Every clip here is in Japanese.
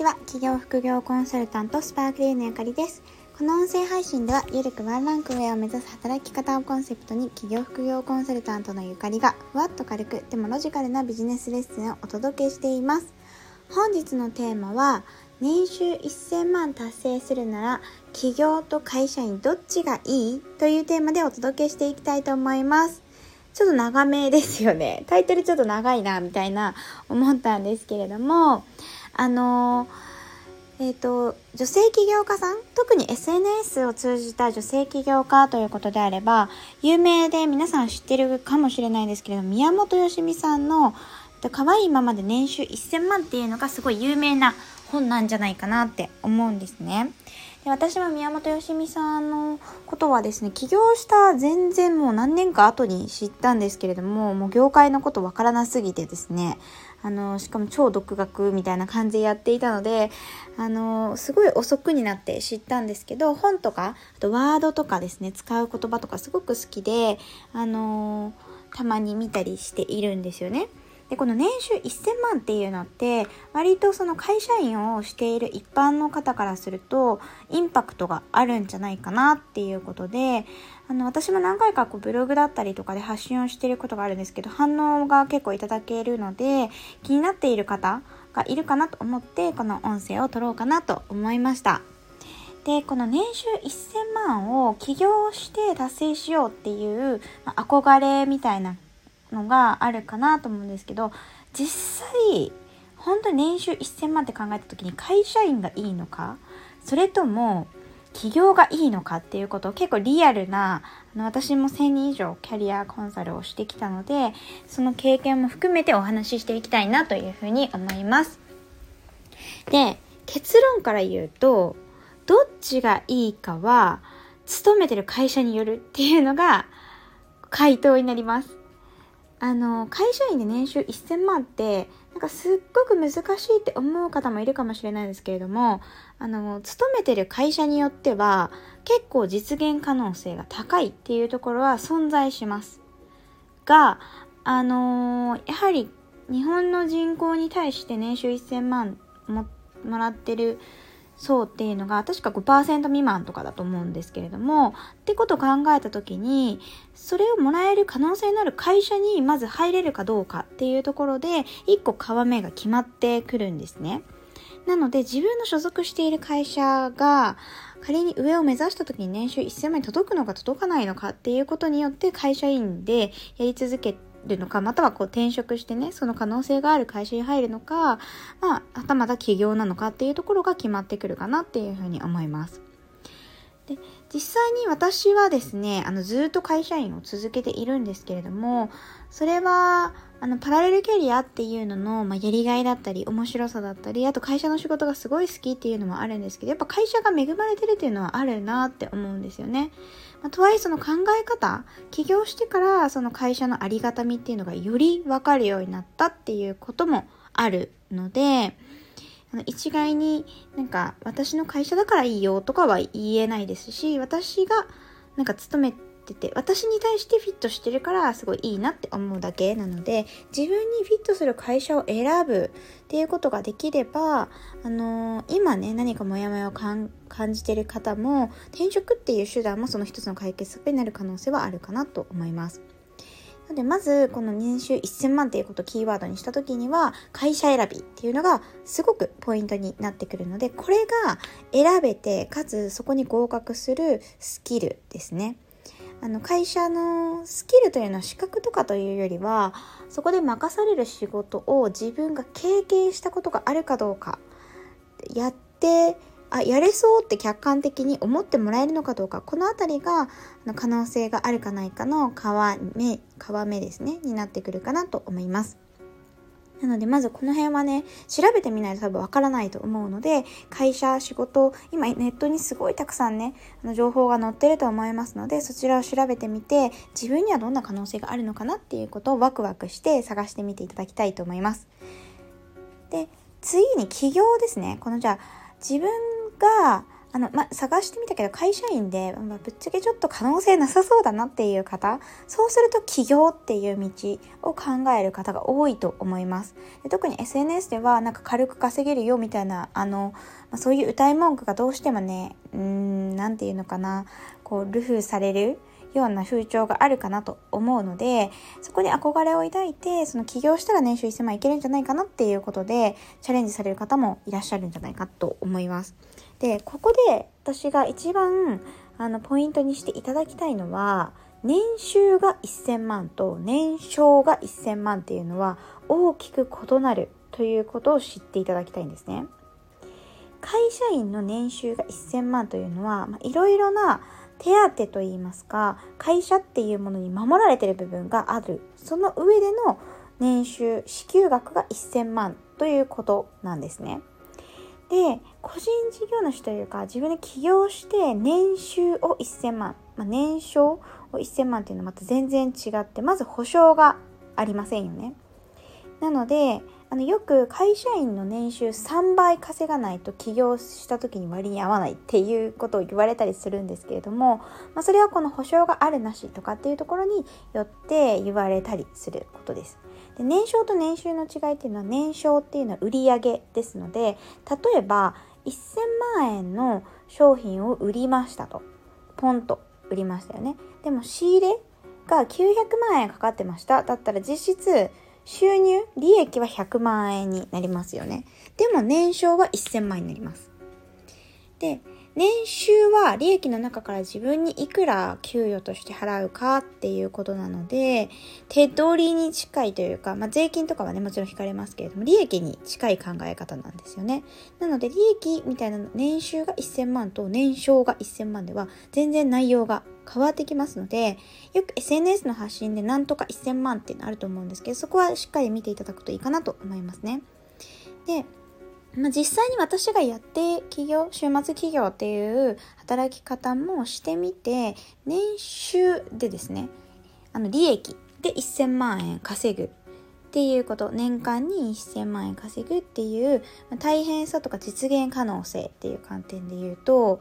ちは。企業副業コンサルタントスパークリーのゆかりです。この音声配信ではゆるくワンランク上を目指す働き方をコンセプトに企業副業コンサルタントのゆかりがふわっと軽くでもロジカルなビジネスレッスンをお届けしています。本日のテーマは年収1000万達成するなら企業と会社員どっちがいい？というテーマでお届けしていきたいと思います。ちょっと長めですよね。タイトルちょっと長いな、みたいな思ったんですけれども、あのえっ、ー、と、女性起業家さん、特に SNS を通じた女性起業家ということであれば、有名で皆さん知ってるかもしれないんですけれど、宮本よしみさんの、可愛いままで年収1000万っていうのがすごい有名な本なんじゃないかなって思うんですね。で私は宮本よしみさんのことはですね起業した全然もう何年か後に知ったんですけれどももう業界のことわからなすぎてですねあのしかも超独学みたいな感じでやっていたのであのすごい遅くになって知ったんですけど本とかあとワードとかですね使う言葉とかすごく好きであのたまに見たりしているんですよね。でこの年収1000万っていうのって割とその会社員をしている一般の方からするとインパクトがあるんじゃないかなっていうことであの私も何回かこうブログだったりとかで発信をしていることがあるんですけど反応が結構いただけるので気になっている方がいるかなと思ってこの音声を取ろうかなと思いました。でこの年収1000万を起業して達成しようっていう、まあ、憧れみたいなのがあるかなと思うんですけど実際本当に年収1000万って考えた時に会社員がいいのかそれとも起業がいいのかっていうことを結構リアルなあの私も1000人以上キャリアコンサルをしてきたのでその経験も含めてお話ししていきたいなというふうに思います。で結論から言うとどっちがいいかは勤めてる会社によるっていうのが回答になります。あの会社員で年収1000万ってなんかすっごく難しいって思う方もいるかもしれないですけれどもあの勤めてる会社によっては結構実現可能性が高いっていうところは存在します。があの、やはり日本の人口に対して年収1000万ももらってる層っていうのが確か5%未満とかだと思うんですけれどもってことを考えた時にそれをもらえる可能性のある会社にまず入れるかどうかっていうところで1個皮目が決まってくるんですね。なので自分の所属している会社が仮に上を目指した時に年収1000万に届くのか届かないのかっていうことによって会社員でやり続けてるのか、またはこう転職してね、その可能性がある会社に入るのか、まあ、はたまた起業なのかっていうところが決まってくるかなっていうふうに思います。で実際に私はですねあのずっと会社員を続けているんですけれどもそれはあのパラレルキャリアっていうのの、まあ、やりがいだったり面白さだったりあと会社の仕事がすごい好きっていうのもあるんですけどやっぱ会社が恵まれてるっていうのはあるなって思うんですよね。まあ、とはいえその考え方起業してからその会社のありがたみっていうのがより分かるようになったっていうこともあるので一概になんか私の会社だからいいよとかは言えないですし私がなんか勤めてて私に対してフィットしてるからすごいいいなって思うだけなので自分にフィットする会社を選ぶっていうことができればあのー、今ね何かモヤモヤを感じてる方も転職っていう手段もその一つの解決策になる可能性はあるかなと思います。なのでまずこの年収1000万っていうことをキーワードにした時には会社選びっていうのがすごくポイントになってくるのでこれが選べてかつそこに合格するスキルですね。あの会社のスキルというのは資格とかというよりはそこで任される仕事を自分が経験したことがあるかどうかやってあやれそうって客観的に思ってもらえるのかどうかこの辺りが可能性があるかないかの皮目皮目ですねになってくるかなと思います。なのでまずこの辺はね調べてみないと多分わからないと思うので会社仕事今ネットにすごいたくさんねあの情報が載ってると思いますのでそちらを調べてみて自分にはどんな可能性があるのかなっていうことをワクワクして探してみていただきたいと思います。で次に起業ですねこのじゃあ自分があの、ま、探してみたけど、会社員で、まぶっちゃけちょっと可能性なさそうだなっていう方、そうすると起業っていう道を考える方が多いと思います。で特に SNS では、なんか軽く稼げるよみたいな、あの、まそういう歌い文句がどうしてもね、うん、なんていうのかな、こう、ルフされるような風潮があるかなと思うので、そこに憧れを抱いて、その起業したら年収1000万いけるんじゃないかなっていうことで、チャレンジされる方もいらっしゃるんじゃないかと思います。で、ここで私が一番あのポイントにしていただきたいのは、年収が1000万と年商が1000万っていうのは大きく異なるということを知っていただきたいんですね。会社員の年収が1000万というのは、まあいろいろな手当といいますか、会社っていうものに守られてる部分がある。その上での年収、支給額が1000万ということなんですね。で個人事業主というか自分で起業して年収を1000万、まあ、年商を1000万っていうのはまた全然違ってまず保証がありませんよね。なのであのよく会社員の年収3倍稼がないと起業した時に割に合わないっていうことを言われたりするんですけれども、まあ、それはこの保証があるなしとかっていうところによって言われたりすることです。で年商と年収の違いっていうのは年商っていうのは売上ですので例えば1000万円の商品を売りましたと。ポンと売りましたよね。でも仕入れが900万円かかってました。だったら実質収入利益は100万円になりますよね。でも年商は1000万円になります。で年収は利益の中から自分にいくら給与として払うかっていうことなので、手取りに近いというか、まあ、税金とかはね、もちろん引かれますけれども、利益に近い考え方なんですよね。なので、利益みたいな年収が1000万と年商が1000万では、全然内容が変わってきますので、よく SNS の発信でなんとか1000万っていうのあると思うんですけど、そこはしっかり見ていただくといいかなと思いますね。で、まあ、実際に私がやって企業、週末企業っていう働き方もしてみて、年収でですね、あの利益で1000万円稼ぐっていうこと、年間に1000万円稼ぐっていう、大変さとか実現可能性っていう観点で言うと、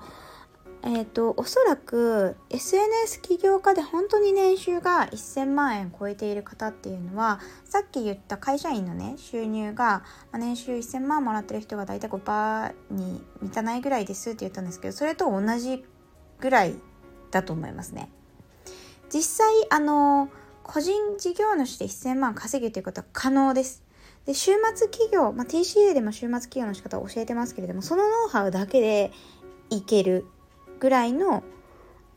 えっ、ー、と、おそらく SNS 起業家で本当に年収が1000万円超えている方っていうのは、さっき言った会社員のね、収入が、まあ、年収1000万もらってる人が大体5%に満たないぐらいですって言ったんですけど、それと同じぐらいだと思いますね。実際、あの、個人事業主で1000万稼ぐということは可能です。で、週末企業、まあ、TCA でも週末企業の仕方を教えてますけれども、そのノウハウだけでいけるぐらいの、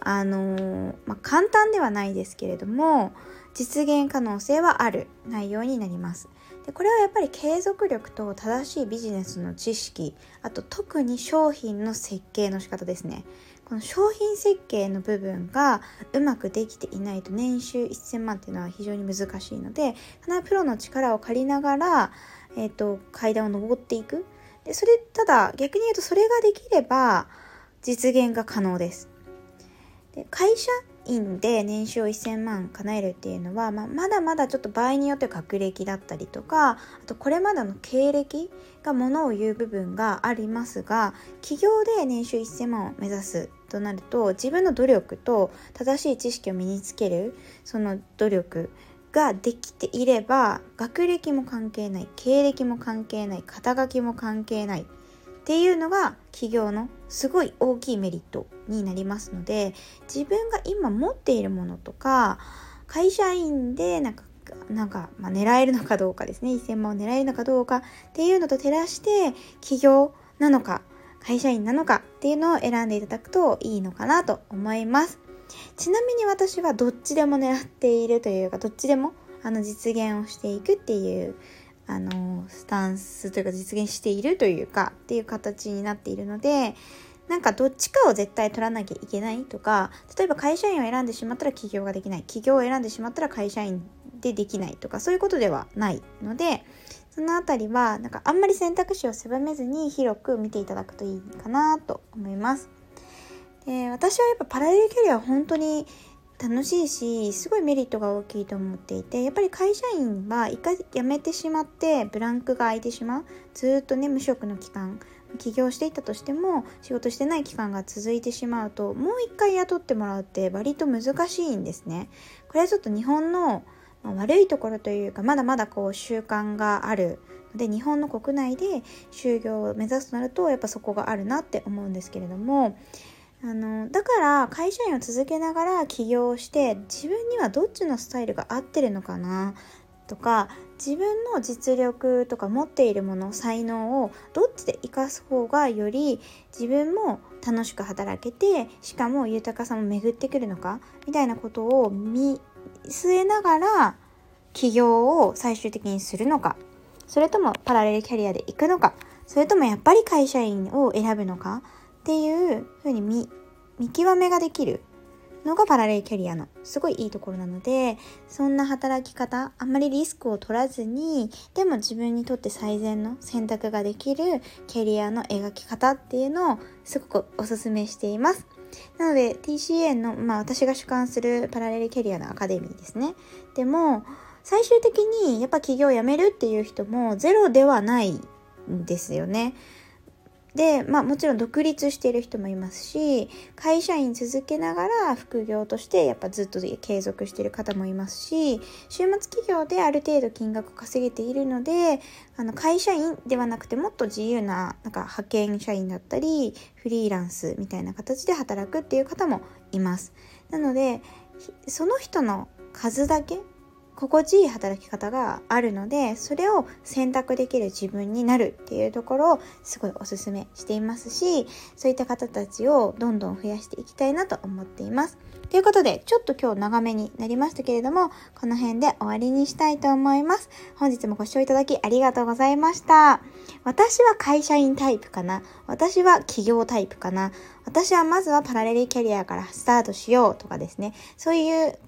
あのー、まあ、簡単ではないですけれども、実現可能性はある内容になります。でこれはやっぱり継続力と正しいビジネスの知識、あと特に商品の設計の仕方ですね。この商品設計の部分がうまくできていないと年収1000万っていうのは非常に難しいので、必ずプロの力を借りながら、えっ、ー、と、階段を上っていく。で、それ、ただ逆に言うとそれができれば、実現が可能です。で会社員で年収を1000万叶えるっていうのは、まあ、まだまだちょっと場合によって学歴だったりとかあとこれまでの経歴がものを言う部分がありますが企業で年収1000万を目指すとなると自分の努力と正しい知識を身につけるその努力ができていれば学歴も関係ない経歴も関係ない肩書きも関係ないっていうのが企業のすごい大きいメリットになりますので自分が今持っているものとか会社員でなんかなんか、まあ、狙えるのかどうかですね。1000万を狙えるのかどうかっていうのと照らして起業なのか会社員なのかっていうのを選んでいただくといいのかなと思います。ちなみに私はどっちでも狙っているというかどっちでもあの実現をしていくっていうあのスタンスというか実現しているというかっていう形になっているのでなんかどっちかを絶対取らなきゃいけないとか例えば会社員を選んでしまったら起業ができない起業を選んでしまったら会社員でできないとかそういうことではないのでそのあたりはなんかあんまり選択肢を狭めずに広く見ていただくといいかなと思います。で私はやっぱパラレルキャリアは本当に楽しいしすごいメリットが大きいと思っていてやっぱり会社員は一回辞めてしまってブランクが空いてしまうずっとね無職の期間起業していたとしても仕事してない期間が続いてしまうともう一回雇ってもらうって割と難しいんですね。これはちょっと日本の悪いところというかまだまだこう習慣があるで日本の国内で就業を目指すとなるとやっぱそこがあるなって思うんですけれどもあのだから会社員を続けながら起業して自分にはどっちのスタイルが合ってるのかな？とか自分の実力とか持っているもの才能をどっちで生かす方がより自分も楽しく働けてしかも豊かさも巡ってくるのか？みたいなことを見据えながら起業を最終的にするのか？それともパラレルキャリアで行くのか？それともやっぱり会社員を選ぶのか？っていうふうに見極めができるのがパラレルキャリアのすごいいいところなのでそんな働き方あんまりリスクを取らずにでも自分にとって最善の選択ができるキャリアの描き方っていうのをすごくおすすめしています。なので TCA の、まあ、私が主管するパラレルキャリアのアカデミーですね。でも最終的にやっぱ起業を辞めるっていう人もゼロではないんですよね。で、まあもちろん独立している人もいますし、会社員続けながら副業としてやっぱずっと継続している方もいますし、週末企業である程度金額を稼げているので、あの会社員ではなくてもっと自由ななんか派遣社員だったり、フリーランスみたいな形で働くっていう方もいます。なので、その人の数だけ心地いい働き方があるのでそれを選択できる自分になるっていうところをすごいおすすめしていますしそういった方たちをどんどん増やしていきたいなと思っています。ということでちょっと今日長めになりましたけれどもこの辺で終わりにしたいと思います。本日もご視聴いただきありがとうございました。私は会社員タイプかな私は企業タイプかな私はまずはパラレルキャリアからスタートしようとかですねそういう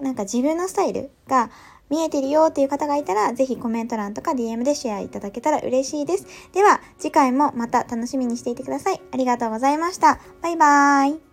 なんか自分のスタイルが見えてるよっていう方がいたら、ぜひコメント欄とか DM でシェアいただけたら嬉しいです。では、次回もまた楽しみにしていてください。ありがとうございました。バイバーイ。